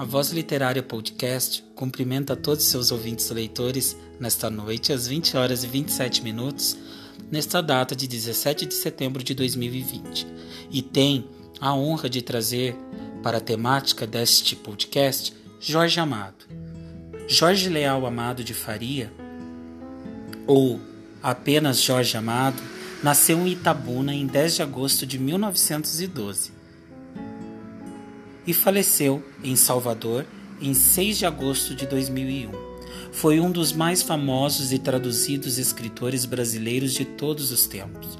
A Voz Literária Podcast cumprimenta todos seus ouvintes leitores nesta noite, às 20 horas e 27 minutos, nesta data de 17 de setembro de 2020, e tem a honra de trazer para a temática deste podcast Jorge Amado. Jorge Leal Amado de Faria, ou apenas Jorge Amado, nasceu em Itabuna em 10 de agosto de 1912 e faleceu em Salvador em 6 de agosto de 2001. Foi um dos mais famosos e traduzidos escritores brasileiros de todos os tempos.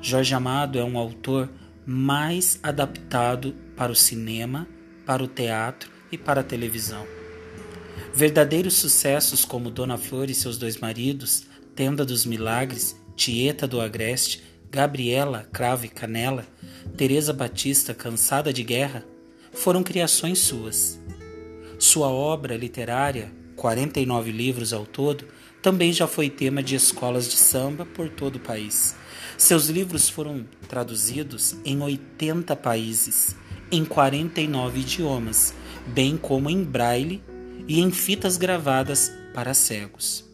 Jorge Amado é um autor mais adaptado para o cinema, para o teatro e para a televisão. Verdadeiros sucessos como Dona Flor e seus dois maridos, Tenda dos Milagres, Tieta do Agreste, Gabriela, Cravo e Canela, Teresa Batista, Cansada de Guerra, foram criações suas. Sua obra literária, 49 livros ao todo, também já foi tema de escolas de samba por todo o país. Seus livros foram traduzidos em 80 países, em 49 idiomas, bem como em braille e em fitas gravadas para cegos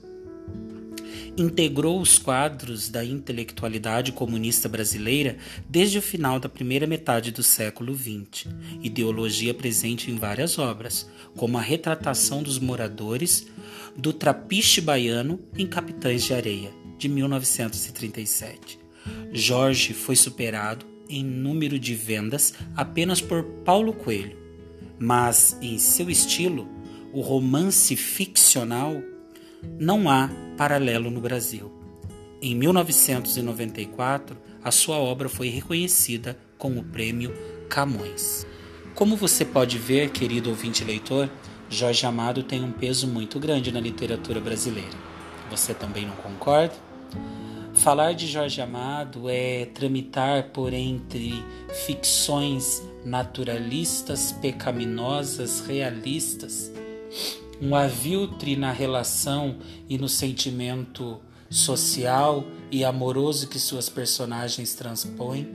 integrou os quadros da intelectualidade comunista brasileira desde o final da primeira metade do século XX, ideologia presente em várias obras, como a retratação dos moradores do trapiche baiano em Capitães de Areia, de 1937. Jorge foi superado em número de vendas apenas por Paulo Coelho, mas em seu estilo, o romance ficcional não há paralelo no Brasil. Em 1994, a sua obra foi reconhecida com o Prêmio Camões. Como você pode ver, querido ouvinte leitor, Jorge Amado tem um peso muito grande na literatura brasileira. Você também não concorda? Falar de Jorge Amado é tramitar por entre ficções naturalistas, pecaminosas, realistas um aviltre na relação e no sentimento social e amoroso que suas personagens transpõem,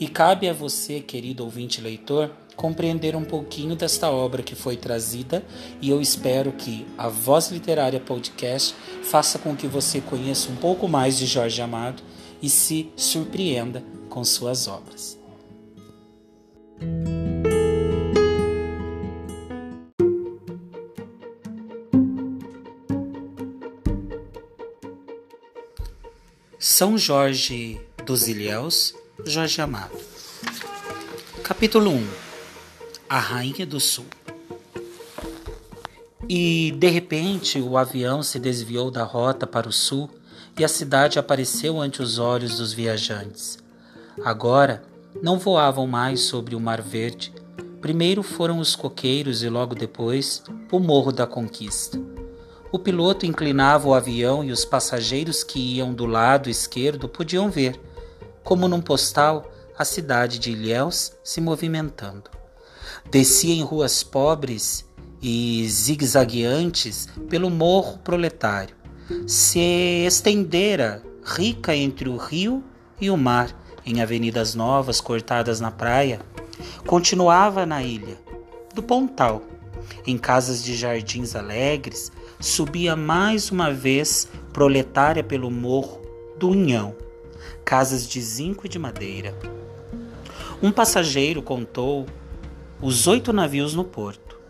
e cabe a você, querido ouvinte leitor, compreender um pouquinho desta obra que foi trazida, e eu espero que a Voz Literária Podcast faça com que você conheça um pouco mais de Jorge Amado e se surpreenda com suas obras. São Jorge dos Ilhéus, Jorge Amado. Capítulo 1 A Rainha do Sul E, de repente, o avião se desviou da rota para o sul e a cidade apareceu ante os olhos dos viajantes. Agora, não voavam mais sobre o Mar Verde. Primeiro foram os coqueiros e logo depois o Morro da Conquista. O piloto inclinava o avião e os passageiros que iam do lado esquerdo podiam ver, como num postal, a cidade de Ilhéus se movimentando. Descia em ruas pobres e zigue-zagueantes pelo morro proletário. Se estendera rica entre o rio e o mar, em avenidas novas cortadas na praia. Continuava na ilha, do Pontal, em casas de jardins alegres, subia mais uma vez proletária pelo morro do Unhão, casas de zinco e de madeira. Um passageiro contou os oito navios no porto.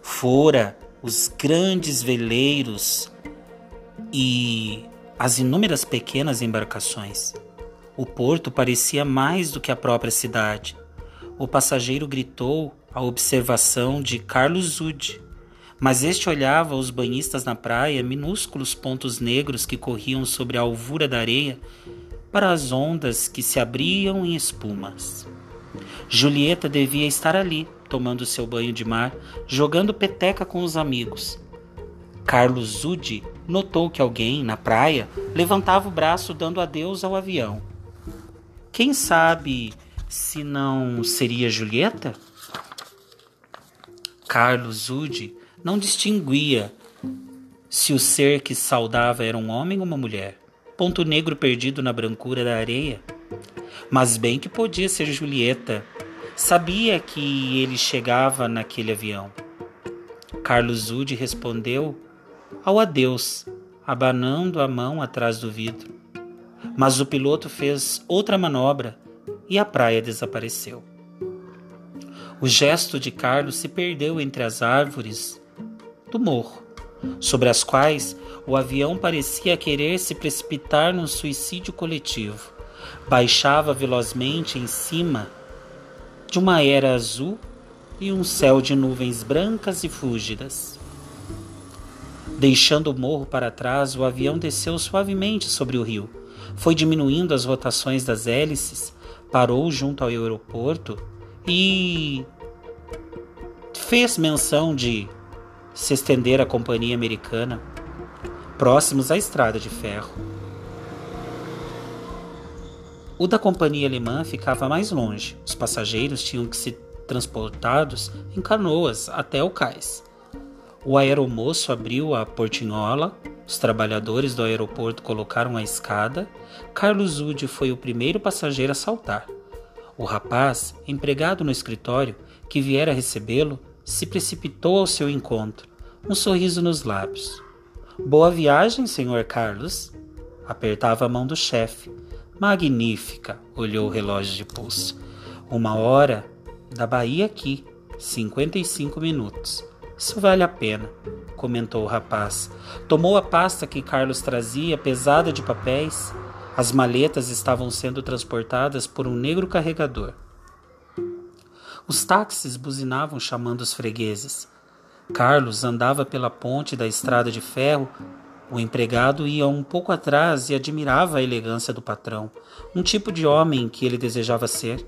Fora os grandes veleiros e as inúmeras pequenas embarcações. O porto parecia mais do que a própria cidade. O passageiro gritou a observação de Carlos Zude, mas este olhava os banhistas na praia, minúsculos pontos negros que corriam sobre a alvura da areia, para as ondas que se abriam em espumas. Julieta devia estar ali, tomando seu banho de mar, jogando peteca com os amigos. Carlos Zude notou que alguém, na praia, levantava o braço dando adeus ao avião. Quem sabe se não seria Julieta? Carlos Zude não distinguia se o ser que saudava era um homem ou uma mulher, ponto negro perdido na brancura da areia. Mas bem que podia ser Julieta. Sabia que ele chegava naquele avião. Carlos Zude respondeu ao adeus, abanando a mão atrás do vidro. Mas o piloto fez outra manobra e a praia desapareceu. O gesto de Carlos se perdeu entre as árvores do morro, sobre as quais o avião parecia querer se precipitar num suicídio coletivo. Baixava velozmente em cima de uma era azul e um céu de nuvens brancas e fúlgidas. Deixando o morro para trás, o avião desceu suavemente sobre o rio. Foi diminuindo as rotações das hélices, parou junto ao aeroporto e fez menção de se estender à companhia americana, próximos à estrada de ferro. O da companhia alemã ficava mais longe. Os passageiros tinham que ser transportados em canoas até o cais. O aeromoço abriu a portinhola, os trabalhadores do aeroporto colocaram a escada. Carlos Ude foi o primeiro passageiro a saltar. O rapaz, empregado no escritório, que viera recebê-lo, se precipitou ao seu encontro, um sorriso nos lábios. Boa viagem, senhor Carlos. Apertava a mão do chefe. Magnífica, olhou o relógio de pulso. Uma hora da Bahia aqui, 55 minutos. Isso vale a pena, comentou o rapaz. Tomou a pasta que Carlos trazia, pesada de papéis. As maletas estavam sendo transportadas por um negro carregador. Os táxis buzinavam chamando os fregueses. Carlos andava pela ponte da estrada de ferro. O empregado ia um pouco atrás e admirava a elegância do patrão, um tipo de homem que ele desejava ser.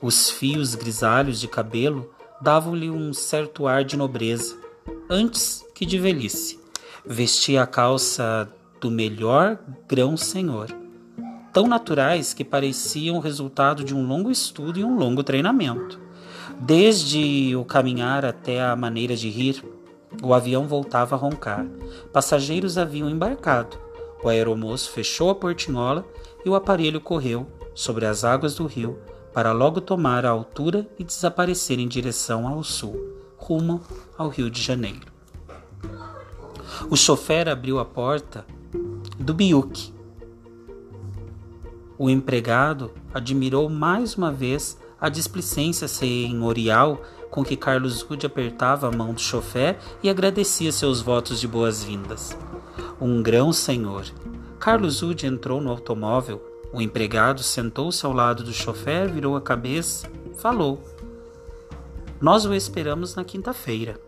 Os fios grisalhos de cabelo davam-lhe um certo ar de nobreza, antes que de velhice. Vestia a calça do melhor grão-senhor, tão naturais que pareciam o resultado de um longo estudo e um longo treinamento. Desde o caminhar até a maneira de rir, o avião voltava a roncar. Passageiros haviam embarcado. O aeromoço fechou a portinhola e o aparelho correu sobre as águas do rio para logo tomar a altura e desaparecer em direção ao sul, rumo ao Rio de Janeiro. O chofer abriu a porta do Biuque. O empregado admirou mais uma vez a displicência senhorial com que Carlos Rude apertava a mão do chofé e agradecia seus votos de boas-vindas. Um grão senhor. Carlos Rude entrou no automóvel. O empregado sentou-se ao lado do chofé, virou a cabeça, falou. Nós o esperamos na quinta-feira.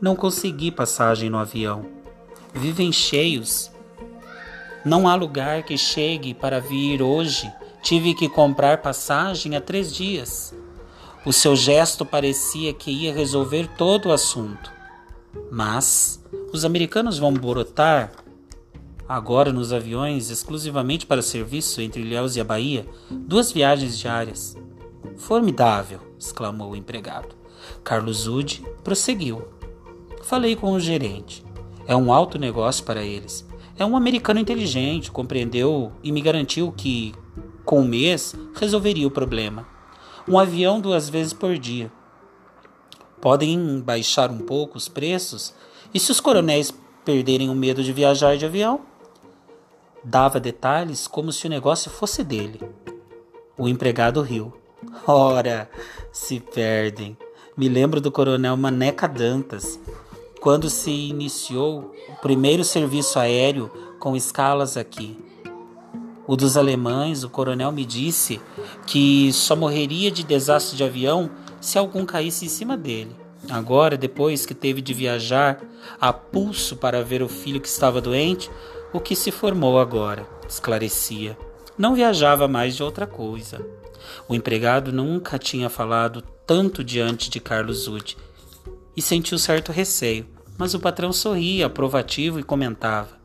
Não consegui passagem no avião. Vivem cheios. Não há lugar que chegue para vir hoje Tive que comprar passagem há três dias. O seu gesto parecia que ia resolver todo o assunto. Mas os americanos vão brotar agora nos aviões exclusivamente para serviço entre Ilhéus e a Bahia, duas viagens diárias. Formidável! exclamou o empregado. Carlos Ude prosseguiu. Falei com o gerente. É um alto negócio para eles. É um americano inteligente, compreendeu e me garantiu que, com um mês, resolveria o problema. Um avião duas vezes por dia. Podem baixar um pouco os preços? E se os coronéis perderem o medo de viajar de avião? Dava detalhes como se o negócio fosse dele. O empregado riu. Ora, se perdem. Me lembro do coronel Maneca Dantas, quando se iniciou o primeiro serviço aéreo com escalas aqui. O dos alemães, o coronel me disse que só morreria de desastre de avião se algum caísse em cima dele. Agora, depois que teve de viajar a pulso para ver o filho que estava doente, o que se formou agora, esclarecia. Não viajava mais de outra coisa. O empregado nunca tinha falado tanto diante de Carlos Ude e sentiu certo receio, mas o patrão sorria, aprovativo, e comentava: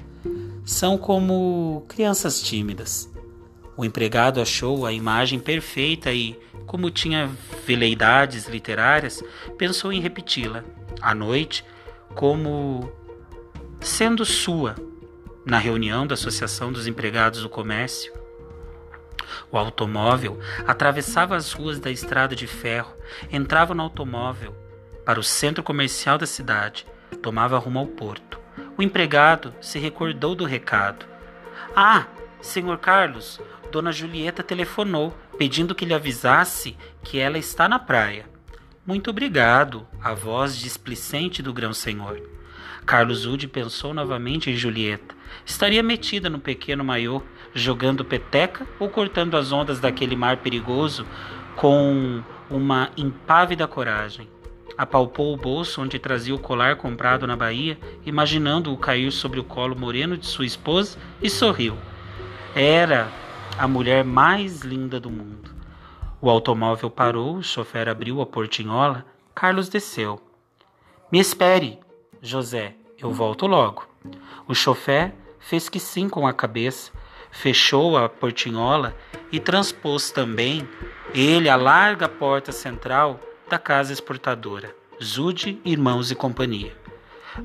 são como crianças tímidas. O empregado achou a imagem perfeita e, como tinha veleidades literárias, pensou em repeti-la à noite como sendo sua na reunião da Associação dos Empregados do Comércio. O automóvel atravessava as ruas da estrada de ferro, entrava no automóvel para o centro comercial da cidade. Tomava rumo ao porto. O empregado se recordou do recado. Ah, senhor Carlos, Dona Julieta telefonou pedindo que lhe avisasse que ela está na praia. Muito obrigado, a voz displicente do grão-senhor. Carlos Ude pensou novamente em Julieta. Estaria metida no pequeno maiô, jogando peteca ou cortando as ondas daquele mar perigoso com uma impávida coragem. Apalpou o bolso onde trazia o colar comprado na Bahia, imaginando-o cair sobre o colo moreno de sua esposa, e sorriu. Era a mulher mais linda do mundo. O automóvel parou, o chofer abriu a portinhola, Carlos desceu. Me espere, José, eu volto logo. O chofé fez que sim com a cabeça, fechou a portinhola e transpôs também ele a larga porta central da casa exportadora, Zude, Irmãos e Companhia.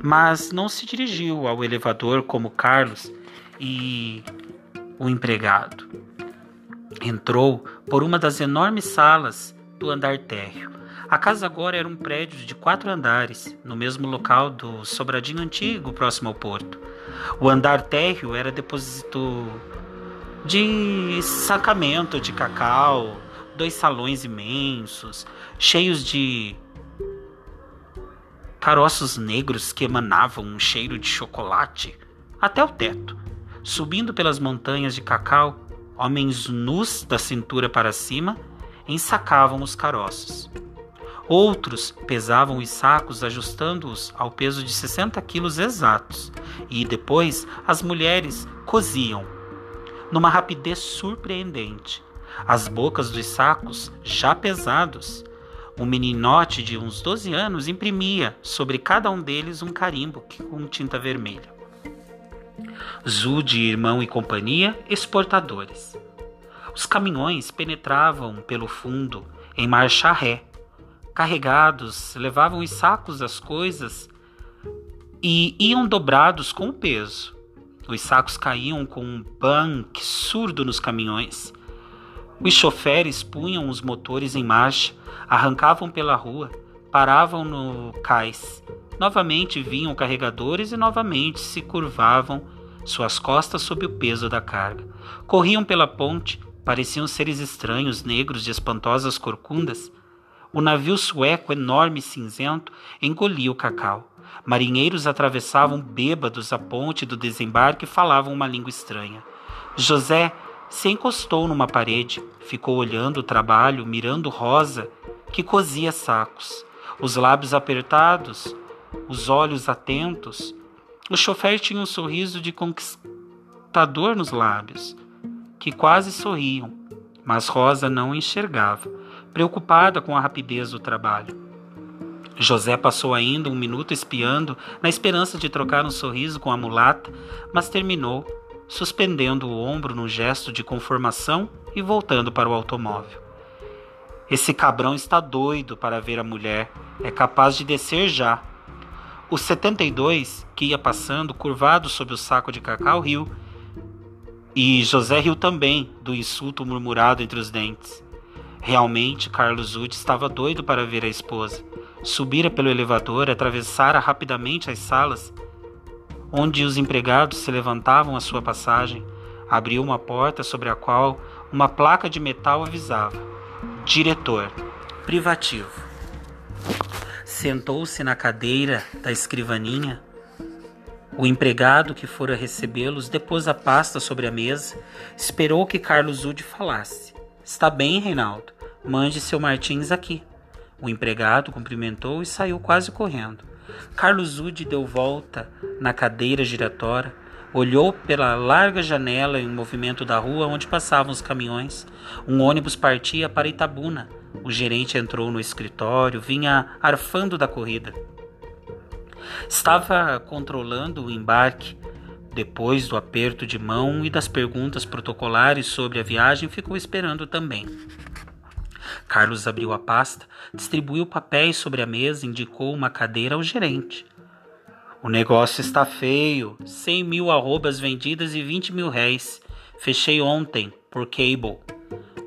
Mas não se dirigiu ao elevador como Carlos e o empregado. Entrou por uma das enormes salas do andar térreo a casa agora era um prédio de quatro andares, no mesmo local do sobradinho antigo, próximo ao porto. O andar térreo era depósito de sacamento de cacau, dois salões imensos, cheios de caroços negros que emanavam um cheiro de chocolate até o teto. Subindo pelas montanhas de cacau, homens nus da cintura para cima ensacavam os caroços. Outros pesavam os sacos ajustando-os ao peso de 60 quilos exatos, e depois as mulheres coziam, numa rapidez surpreendente. As bocas dos sacos, já pesados, um meninote de uns 12 anos imprimia sobre cada um deles um carimbo com tinta vermelha. Zude, irmão e companhia, exportadores. Os caminhões penetravam pelo fundo em marcha ré, carregados, levavam os sacos das coisas e iam dobrados com o peso. Os sacos caíam com um bang surdo nos caminhões. Os choferes punham os motores em marcha, arrancavam pela rua, paravam no cais. Novamente vinham carregadores e novamente se curvavam suas costas sob o peso da carga. Corriam pela ponte, pareciam seres estranhos, negros de espantosas corcundas. O navio sueco, enorme e cinzento, engolia o cacau. Marinheiros atravessavam bêbados a ponte do desembarque e falavam uma língua estranha. José se encostou numa parede, ficou olhando o trabalho, mirando Rosa, que cozia sacos. Os lábios apertados, os olhos atentos. O chofer tinha um sorriso de conquistador nos lábios, que quase sorriam, mas Rosa não enxergava preocupada com a rapidez do trabalho. José passou ainda um minuto espiando, na esperança de trocar um sorriso com a mulata, mas terminou, suspendendo o ombro num gesto de conformação e voltando para o automóvel. Esse cabrão está doido para ver a mulher, é capaz de descer já. O 72, que ia passando, curvado sob o saco de cacau, riu. E José riu também do insulto murmurado entre os dentes. Realmente, Carlos Wood estava doido para ver a esposa. Subira pelo elevador, atravessara rapidamente as salas, onde os empregados se levantavam à sua passagem, abriu uma porta sobre a qual uma placa de metal avisava: Diretor, privativo. Sentou-se na cadeira da escrivaninha. O empregado que fora recebê-los depôs a pasta sobre a mesa, esperou que Carlos Wood falasse. Está bem, Reinaldo. Mande seu Martins aqui. O empregado cumprimentou e saiu quase correndo. Carlos Ude deu volta na cadeira giratória, olhou pela larga janela em movimento da rua onde passavam os caminhões. Um ônibus partia para Itabuna. O gerente entrou no escritório, vinha arfando da corrida. Estava controlando o embarque depois do aperto de mão e das perguntas protocolares sobre a viagem, ficou esperando também. Carlos abriu a pasta, distribuiu papéis sobre a mesa e indicou uma cadeira ao gerente. O negócio está feio. 100 mil arrobas vendidas e 20 mil réis. Fechei ontem, por cable.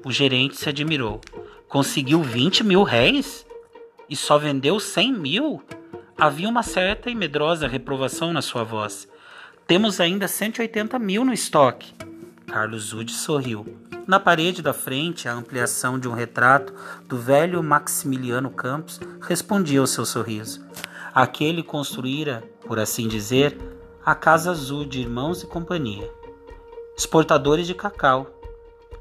O gerente se admirou. Conseguiu 20 mil réis? E só vendeu cem mil? Havia uma certa e medrosa reprovação na sua voz. Temos ainda 180 mil no estoque. Carlos Zude sorriu. Na parede da frente, a ampliação de um retrato do velho Maximiliano Campos respondia ao seu sorriso. Aquele construíra, por assim dizer, a Casa Azul de Irmãos e Companhia. Exportadores de cacau.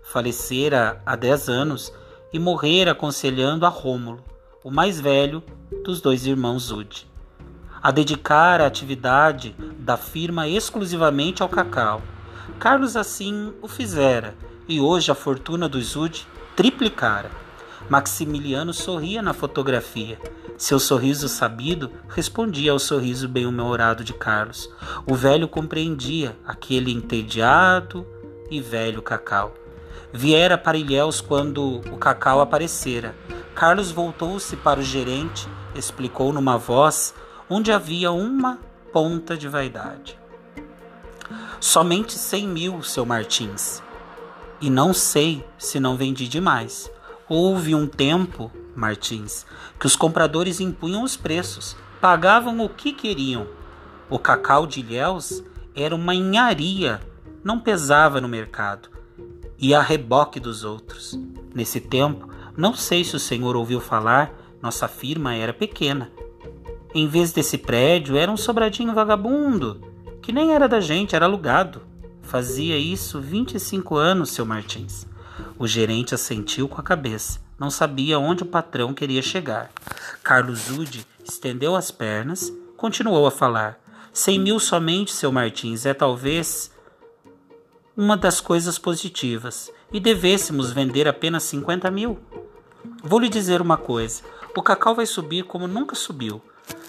Falecera há dez anos e morrera aconselhando a Rômulo, o mais velho dos dois irmãos Zude, a dedicar a atividade da firma exclusivamente ao cacau. Carlos assim o fizera e hoje a fortuna do Zude triplicara. Maximiliano sorria na fotografia. Seu sorriso sabido respondia ao sorriso bem-humorado de Carlos. O velho compreendia aquele entediado e velho cacau. Viera para Ilhéus quando o cacau aparecera. Carlos voltou-se para o gerente, explicou numa voz onde havia uma ponta de vaidade. Somente cem mil, seu Martins. E não sei se não vendi demais. Houve um tempo, Martins, que os compradores impunham os preços, pagavam o que queriam. O cacau de Ilhéus era uma enharia, não pesava no mercado, e a reboque dos outros. Nesse tempo, não sei se o senhor ouviu falar, nossa firma era pequena. Em vez desse prédio, era um sobradinho vagabundo, que nem era da gente, era alugado. Fazia isso 25 anos, seu Martins. O gerente assentiu com a cabeça. Não sabia onde o patrão queria chegar. Carlos Ude estendeu as pernas, continuou a falar. Cem mil somente, seu Martins, é talvez uma das coisas positivas. E devêssemos vender apenas 50 mil. Vou lhe dizer uma coisa: o cacau vai subir como nunca subiu.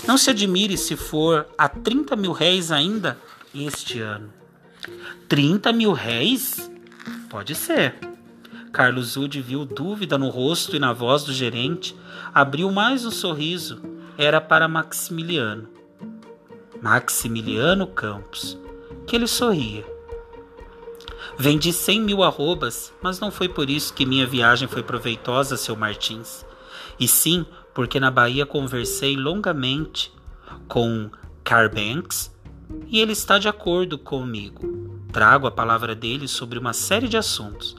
Não se admire se for a 30 mil réis ainda este ano. 30 mil réis? Pode ser. Carlos Ude viu dúvida no rosto e na voz do gerente, abriu mais um sorriso. Era para Maximiliano. Maximiliano Campos, que ele sorria. Vendi cem mil arrobas, mas não foi por isso que minha viagem foi proveitosa, seu Martins. E sim porque na Bahia conversei longamente com Carbanks e ele está de acordo comigo. Trago a palavra dele sobre uma série de assuntos.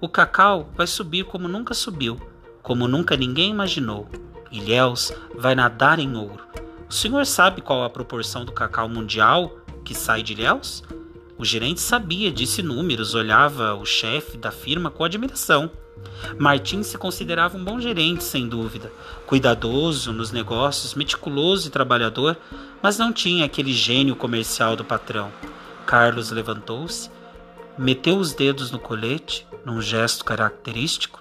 O cacau vai subir como nunca subiu, como nunca ninguém imaginou. Ilhéus vai nadar em ouro. O senhor sabe qual a proporção do cacau mundial que sai de Ilhéus? O gerente sabia, disse números, olhava o chefe da firma com admiração. Martins se considerava um bom gerente, sem dúvida, cuidadoso nos negócios, meticuloso e trabalhador, mas não tinha aquele gênio comercial do patrão. Carlos levantou-se, meteu os dedos no colete, num gesto característico.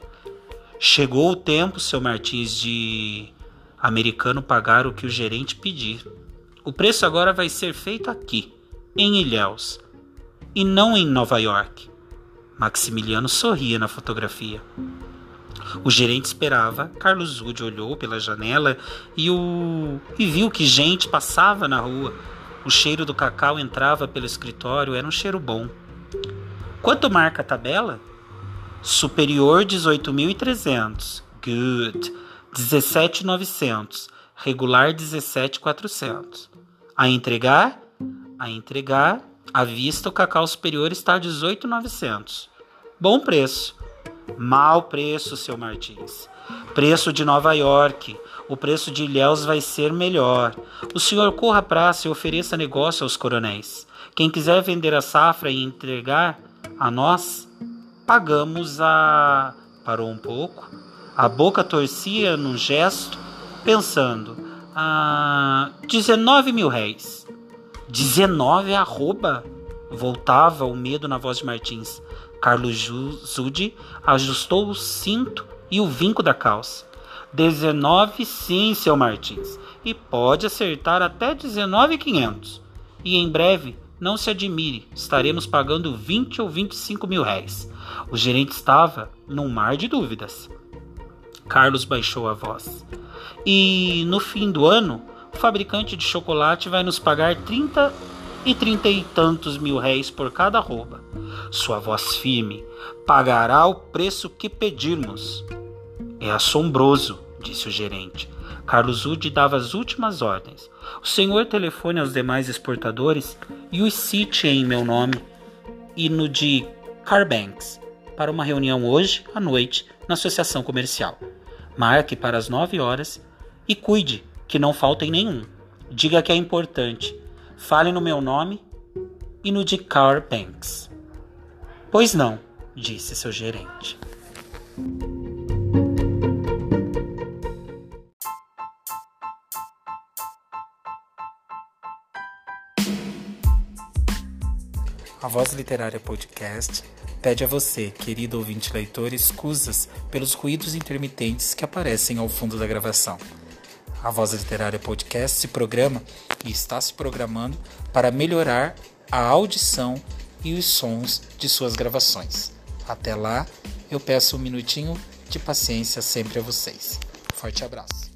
Chegou o tempo, seu Martins, de americano pagar o que o gerente pedir. O preço agora vai ser feito aqui, em Ilhéus, e não em Nova York. Maximiliano sorria na fotografia. O gerente esperava. Carlos Zude olhou pela janela e, o... e viu que gente passava na rua. O cheiro do cacau entrava pelo escritório, era um cheiro bom. Quanto marca a tabela? Superior 18.300. Good. 17.900. Regular 17.400. A entregar? A entregar à vista, o cacau superior está a 18,900. Bom preço. Mal preço, seu Martins. Preço de Nova York. O preço de Ilhéus vai ser melhor. O senhor corra a praça e ofereça negócio aos coronéis. Quem quiser vender a safra e entregar a nós, pagamos a. Parou um pouco. A boca torcia num gesto, pensando. A 19 mil réis. 19 arroba. Voltava o medo na voz de Martins. Carlos Zude ajustou o cinto e o vinco da calça. 19 sim, seu Martins. E pode acertar até 19,500. E em breve, não se admire, estaremos pagando 20 ou 25 mil réis. O gerente estava num mar de dúvidas. Carlos baixou a voz. E no fim do ano, o fabricante de chocolate vai nos pagar 30 e trinta e tantos mil réis por cada arroba. Sua voz firme pagará o preço que pedirmos. É assombroso, disse o gerente. Carlos Ude dava as últimas ordens. O senhor telefone aos demais exportadores e os cite em meu nome e no de Carbanks para uma reunião hoje à noite na associação comercial. Marque para as nove horas e cuide que não faltem nenhum. Diga que é importante. Fale no meu nome e no de Carbanks. Pois não, disse seu gerente. A Voz Literária Podcast pede a você, querido ouvinte leitor, escusas pelos ruídos intermitentes que aparecem ao fundo da gravação. A Voz Literária Podcast se programa e está se programando para melhorar a audição e os sons de suas gravações. Até lá, eu peço um minutinho de paciência sempre a vocês. Forte abraço.